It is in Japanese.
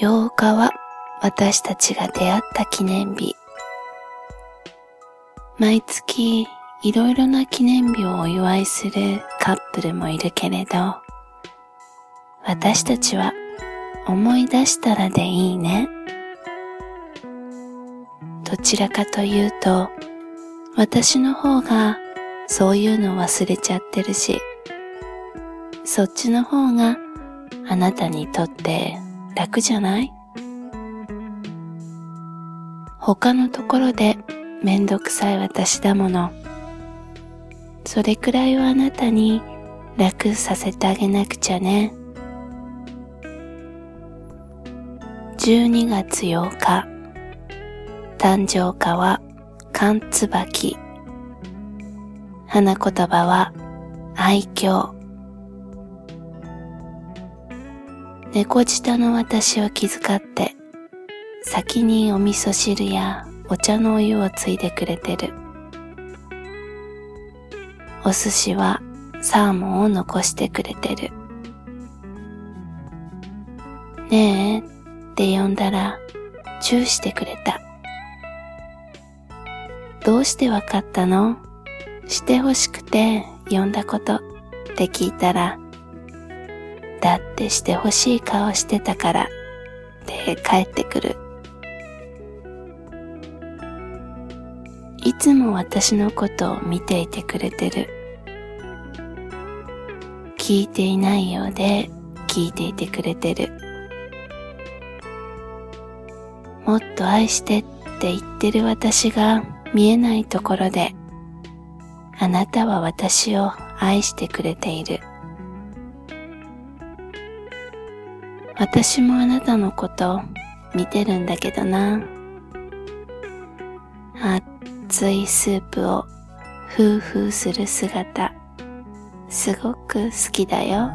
8日は私たちが出会った記念日。毎月いろいろな記念日をお祝いするカップルもいるけれど、私たちは思い出したらでいいね。どちらかというと、私の方がそういうの忘れちゃってるし、そっちの方があなたにとって楽じゃない？他のところでめんどくさい私だもの。それくらいはあなたに楽させてあげなくちゃね。12月8日、誕生花は寒椿。花言葉は愛嬌。猫舌の私を気遣って、先にお味噌汁やお茶のお湯をついでくれてる。お寿司はサーモンを残してくれてる。ねえって呼んだらチューしてくれた。どうしてわかったの？して欲しくて呼んだことって聞いたら、だってして欲しい顔してたからって帰ってくる。いつも私のことを見ていてくれてる。聞いていないようで聞いていてくれてる。もっと愛してって言ってる私が見えないところで、あなたは私を愛してくれている。私もあなたのこと見てるんだけどな。熱いスープをふうふうする姿、すごく好きだよ。